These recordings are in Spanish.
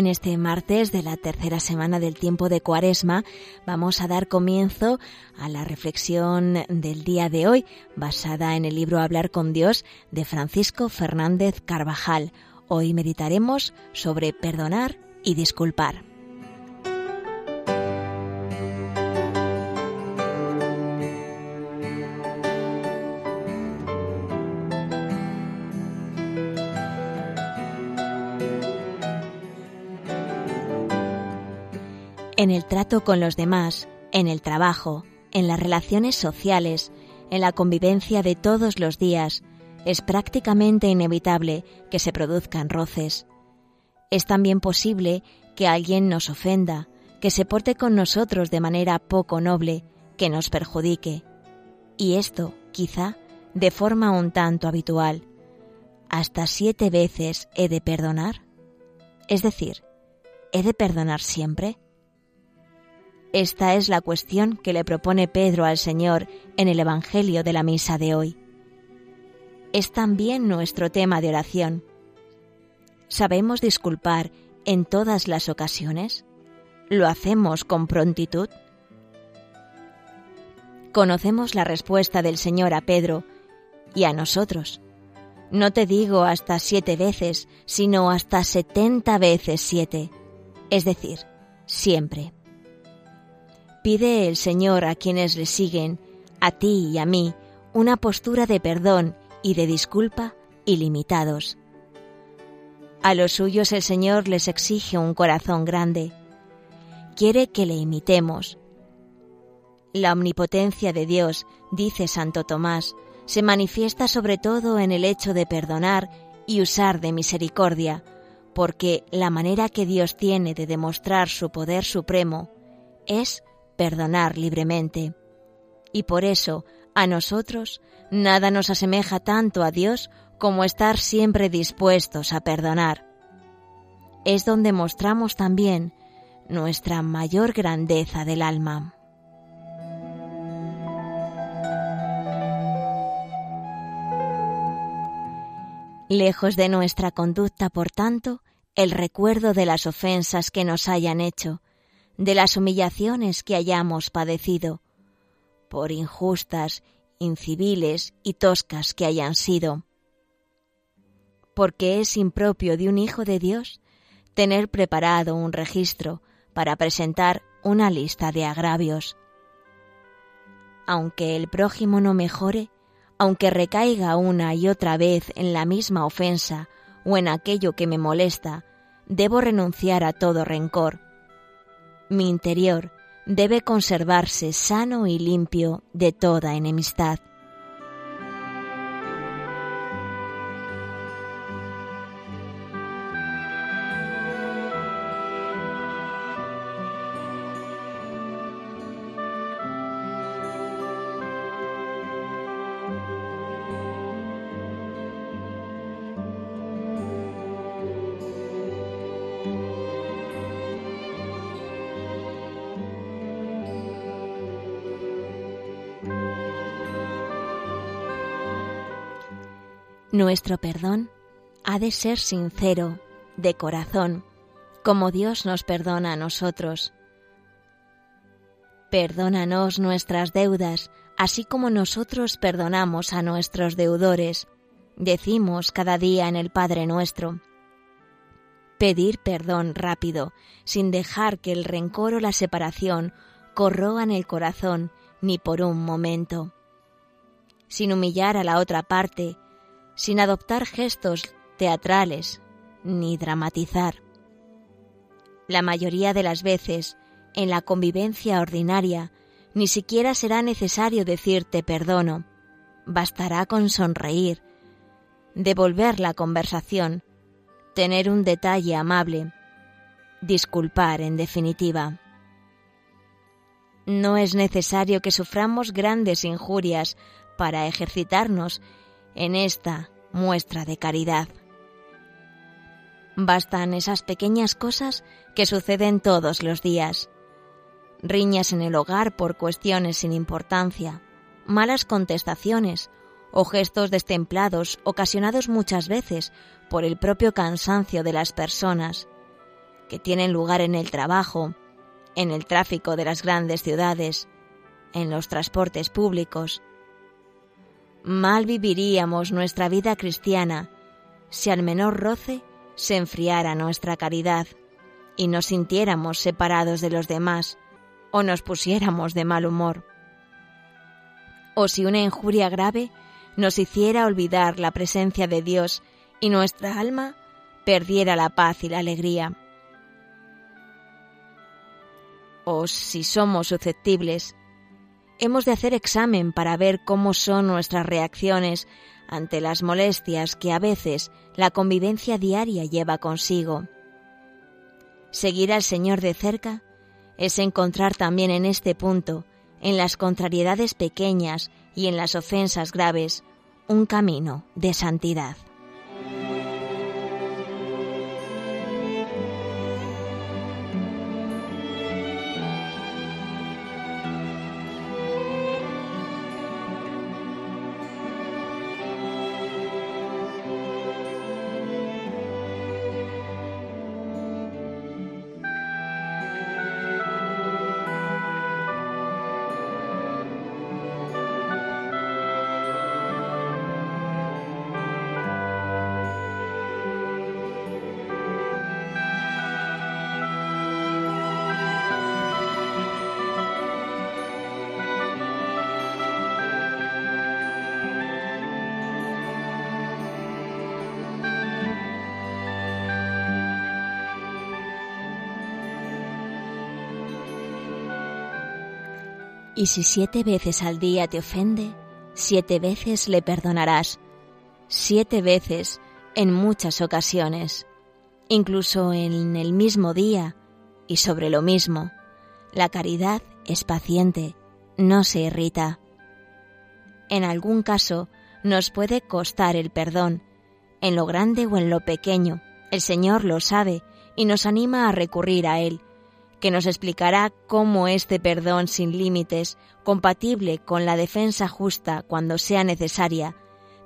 En este martes de la tercera semana del tiempo de Cuaresma vamos a dar comienzo a la reflexión del día de hoy basada en el libro Hablar con Dios de Francisco Fernández Carvajal. Hoy meditaremos sobre perdonar y disculpar. En el trato con los demás, en el trabajo, en las relaciones sociales, en la convivencia de todos los días, es prácticamente inevitable que se produzcan roces. Es también posible que alguien nos ofenda, que se porte con nosotros de manera poco noble, que nos perjudique. Y esto, quizá, de forma un tanto habitual. ¿Hasta siete veces he de perdonar? Es decir, ¿he de perdonar siempre? Esta es la cuestión que le propone Pedro al Señor en el Evangelio de la misa de hoy. Es también nuestro tema de oración. ¿Sabemos disculpar en todas las ocasiones? ¿Lo hacemos con prontitud? Conocemos la respuesta del Señor a Pedro y a nosotros. No te digo hasta siete veces, sino hasta setenta veces siete, es decir, siempre. Pide el Señor a quienes le siguen, a ti y a mí, una postura de perdón y de disculpa ilimitados. A los suyos el Señor les exige un corazón grande. Quiere que le imitemos. La omnipotencia de Dios, dice Santo Tomás, se manifiesta sobre todo en el hecho de perdonar y usar de misericordia, porque la manera que Dios tiene de demostrar su poder supremo es perdonar libremente. Y por eso, a nosotros, nada nos asemeja tanto a Dios como estar siempre dispuestos a perdonar. Es donde mostramos también nuestra mayor grandeza del alma. Lejos de nuestra conducta, por tanto, el recuerdo de las ofensas que nos hayan hecho, de las humillaciones que hayamos padecido, por injustas, inciviles y toscas que hayan sido. Porque es impropio de un Hijo de Dios tener preparado un registro para presentar una lista de agravios. Aunque el prójimo no mejore, aunque recaiga una y otra vez en la misma ofensa o en aquello que me molesta, debo renunciar a todo rencor mi interior debe conservarse sano y limpio de toda enemistad. Nuestro perdón ha de ser sincero, de corazón, como Dios nos perdona a nosotros. Perdónanos nuestras deudas, así como nosotros perdonamos a nuestros deudores, decimos cada día en el Padre nuestro. Pedir perdón rápido, sin dejar que el rencor o la separación corroan el corazón ni por un momento. Sin humillar a la otra parte, sin adoptar gestos teatrales ni dramatizar. La mayoría de las veces, en la convivencia ordinaria, ni siquiera será necesario decirte perdono, bastará con sonreír, devolver la conversación, tener un detalle amable, disculpar en definitiva. No es necesario que suframos grandes injurias para ejercitarnos en esta muestra de caridad. Bastan esas pequeñas cosas que suceden todos los días. Riñas en el hogar por cuestiones sin importancia, malas contestaciones o gestos destemplados ocasionados muchas veces por el propio cansancio de las personas. que tienen lugar en el trabajo, en el tráfico de las grandes ciudades, en los transportes públicos. Mal viviríamos nuestra vida cristiana si al menor roce se enfriara nuestra caridad y nos sintiéramos separados de los demás o nos pusiéramos de mal humor. O si una injuria grave nos hiciera olvidar la presencia de Dios y nuestra alma perdiera la paz y la alegría. O si somos susceptibles, hemos de hacer examen para ver cómo son nuestras reacciones ante las molestias que a veces la convivencia diaria lleva consigo. Seguir al Señor de cerca es encontrar también en este punto, en las contrariedades pequeñas y en las ofensas graves, un camino de santidad. Y si siete veces al día te ofende, siete veces le perdonarás, siete veces en muchas ocasiones, incluso en el mismo día y sobre lo mismo. La caridad es paciente, no se irrita. En algún caso nos puede costar el perdón, en lo grande o en lo pequeño, el Señor lo sabe y nos anima a recurrir a Él que nos explicará cómo este perdón sin límites, compatible con la defensa justa cuando sea necesaria,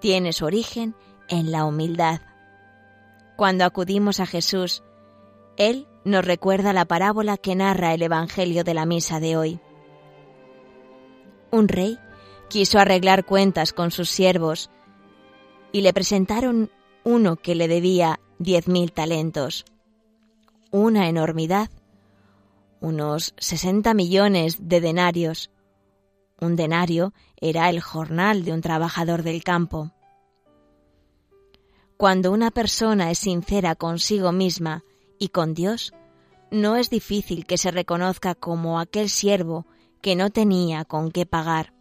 tiene su origen en la humildad. Cuando acudimos a Jesús, Él nos recuerda la parábola que narra el Evangelio de la misa de hoy. Un rey quiso arreglar cuentas con sus siervos y le presentaron uno que le debía diez mil talentos. Una enormidad unos 60 millones de denarios. Un denario era el jornal de un trabajador del campo. Cuando una persona es sincera consigo misma y con Dios, no es difícil que se reconozca como aquel siervo que no tenía con qué pagar.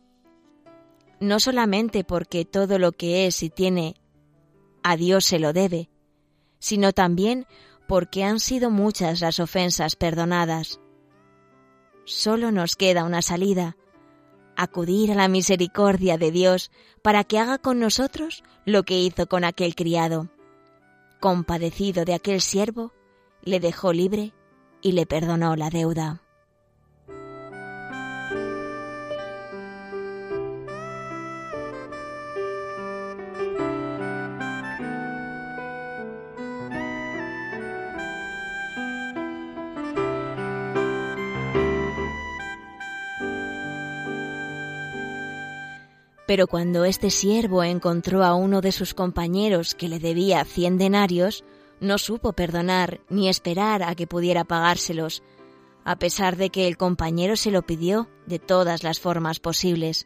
No solamente porque todo lo que es y tiene a Dios se lo debe, sino también porque han sido muchas las ofensas perdonadas solo nos queda una salida, acudir a la misericordia de Dios para que haga con nosotros lo que hizo con aquel criado. Compadecido de aquel siervo, le dejó libre y le perdonó la deuda. Pero cuando este siervo encontró a uno de sus compañeros que le debía cien denarios, no supo perdonar ni esperar a que pudiera pagárselos, a pesar de que el compañero se lo pidió de todas las formas posibles.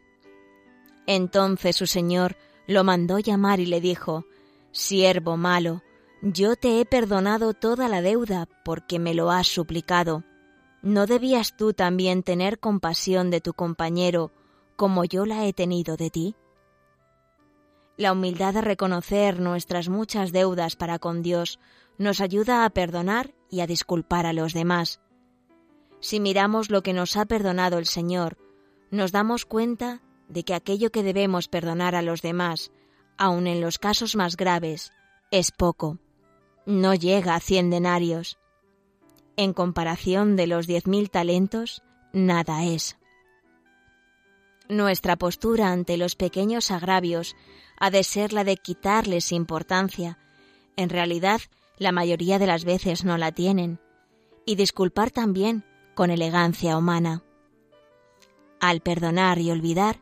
Entonces su señor lo mandó llamar y le dijo, Siervo malo, yo te he perdonado toda la deuda porque me lo has suplicado. ¿No debías tú también tener compasión de tu compañero como yo la he tenido de ti? La humildad de reconocer nuestras muchas deudas para con Dios nos ayuda a perdonar y a disculpar a los demás. Si miramos lo que nos ha perdonado el Señor, nos damos cuenta de que aquello que debemos perdonar a los demás, aun en los casos más graves, es poco. No llega a cien denarios. En comparación de los diez mil talentos, nada es. Nuestra postura ante los pequeños agravios ha de ser la de quitarles importancia. En realidad, la mayoría de las veces no la tienen. y disculpar también con elegancia humana. Al perdonar y olvidar,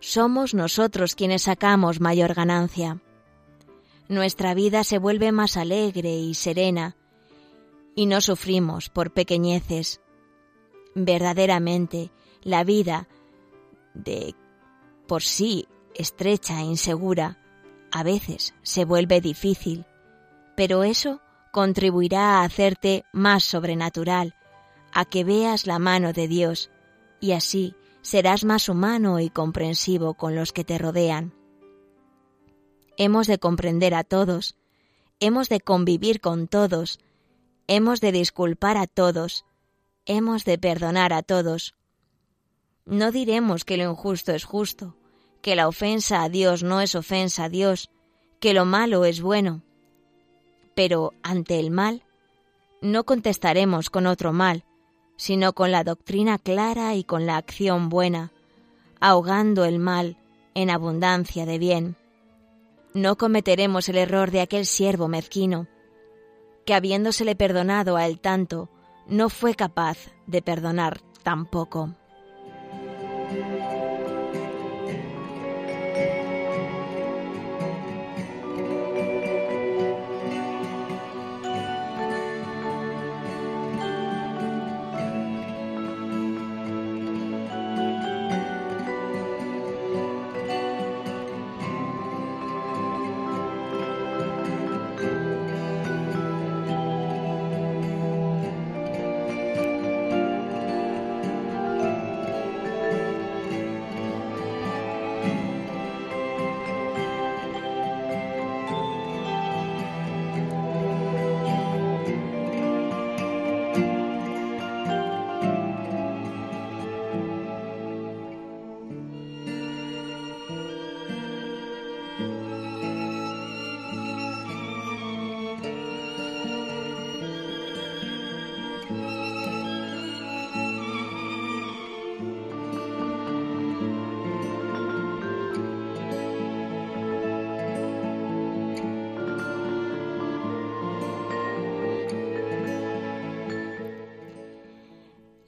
somos nosotros quienes sacamos mayor ganancia. Nuestra vida se vuelve más alegre y serena y no sufrimos por pequeñeces. Verdaderamente, la vida de por sí estrecha e insegura a veces se vuelve difícil, pero eso contribuirá a hacerte más sobrenatural, a que veas la mano de Dios, y así serás más humano y comprensivo con los que te rodean. Hemos de comprender a todos, hemos de convivir con todos, hemos de disculpar a todos, hemos de perdonar a todos. No diremos que lo injusto es justo, que la ofensa a Dios no es ofensa a Dios, que lo malo es bueno. Pero ante el mal, no contestaremos con otro mal, sino con la doctrina clara y con la acción buena, ahogando el mal en abundancia de bien. No cometeremos el error de aquel siervo mezquino, que habiéndosele perdonado a él tanto, no fue capaz de perdonar tampoco.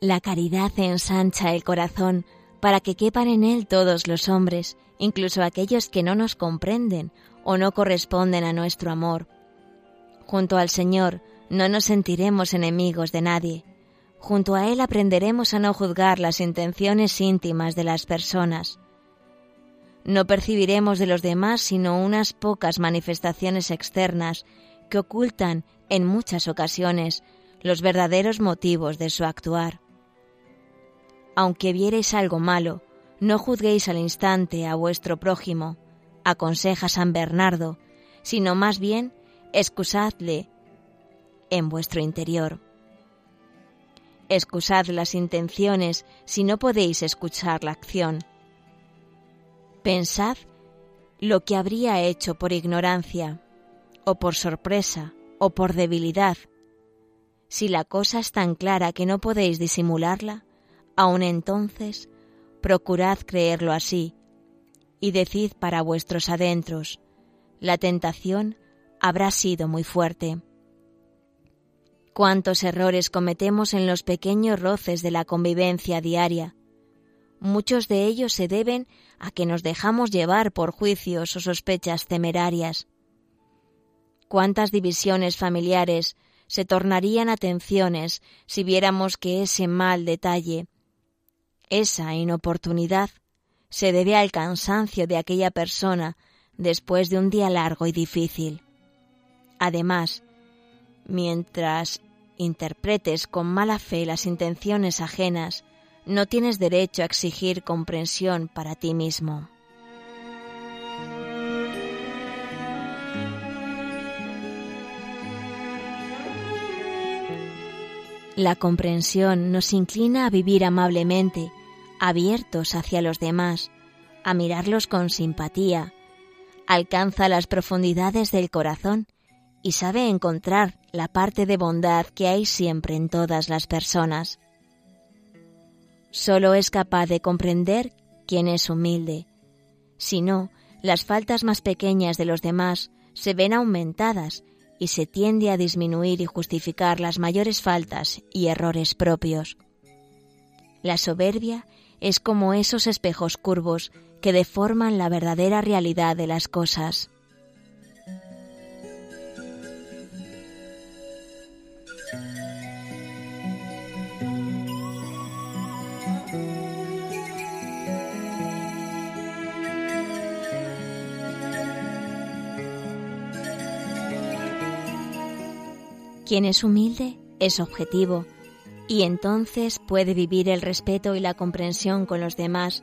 La caridad ensancha el corazón para que quepan en él todos los hombres, incluso aquellos que no nos comprenden o no corresponden a nuestro amor. Junto al Señor no nos sentiremos enemigos de nadie. Junto a Él aprenderemos a no juzgar las intenciones íntimas de las personas. No percibiremos de los demás sino unas pocas manifestaciones externas que ocultan en muchas ocasiones los verdaderos motivos de su actuar aunque viereis algo malo, no juzguéis al instante a vuestro prójimo, aconseja San Bernardo, sino más bien excusadle en vuestro interior. Excusad las intenciones si no podéis escuchar la acción. Pensad lo que habría hecho por ignorancia, o por sorpresa, o por debilidad. Si la cosa es tan clara que no podéis disimularla, Aun entonces, procurad creerlo así, y decid para vuestros adentros, la tentación habrá sido muy fuerte. Cuántos errores cometemos en los pequeños roces de la convivencia diaria. Muchos de ellos se deben a que nos dejamos llevar por juicios o sospechas temerarias. Cuántas divisiones familiares se tornarían atenciones si viéramos que ese mal detalle esa inoportunidad se debe al cansancio de aquella persona después de un día largo y difícil. Además, mientras interpretes con mala fe las intenciones ajenas, no tienes derecho a exigir comprensión para ti mismo. La comprensión nos inclina a vivir amablemente abiertos hacia los demás, a mirarlos con simpatía, alcanza las profundidades del corazón y sabe encontrar la parte de bondad que hay siempre en todas las personas. Solo es capaz de comprender quien es humilde. Si no, las faltas más pequeñas de los demás se ven aumentadas y se tiende a disminuir y justificar las mayores faltas y errores propios. La soberbia es como esos espejos curvos que deforman la verdadera realidad de las cosas. Quien es humilde es objetivo y entonces puede vivir el respeto y la comprensión con los demás.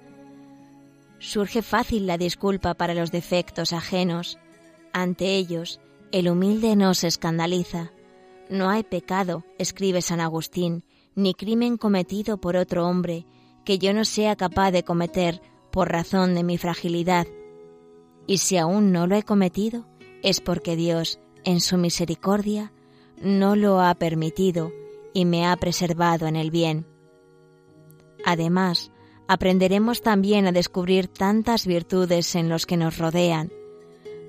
Surge fácil la disculpa para los defectos ajenos. Ante ellos, el humilde no se escandaliza. No hay pecado, escribe San Agustín, ni crimen cometido por otro hombre que yo no sea capaz de cometer por razón de mi fragilidad. Y si aún no lo he cometido, es porque Dios, en su misericordia, no lo ha permitido y me ha preservado en el bien. Además, aprenderemos también a descubrir tantas virtudes en los que nos rodean.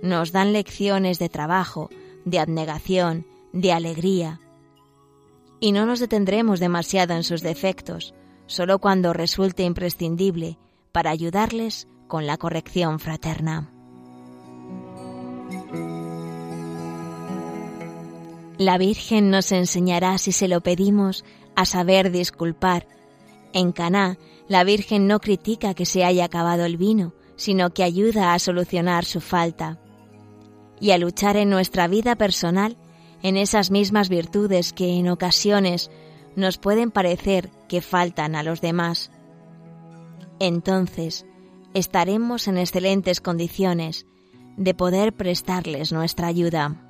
Nos dan lecciones de trabajo, de abnegación, de alegría. Y no nos detendremos demasiado en sus defectos, solo cuando resulte imprescindible para ayudarles con la corrección fraterna. La Virgen nos enseñará, si se lo pedimos, a saber disculpar. En Caná, la Virgen no critica que se haya acabado el vino, sino que ayuda a solucionar su falta y a luchar en nuestra vida personal en esas mismas virtudes que en ocasiones nos pueden parecer que faltan a los demás. Entonces, estaremos en excelentes condiciones de poder prestarles nuestra ayuda.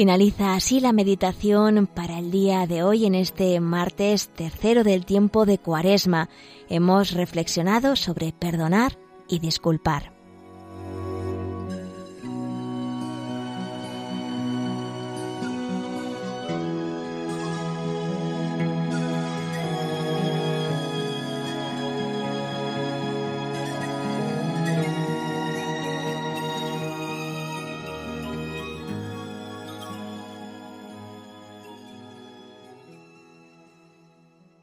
Finaliza así la meditación para el día de hoy en este martes tercero del tiempo de Cuaresma. Hemos reflexionado sobre perdonar y disculpar.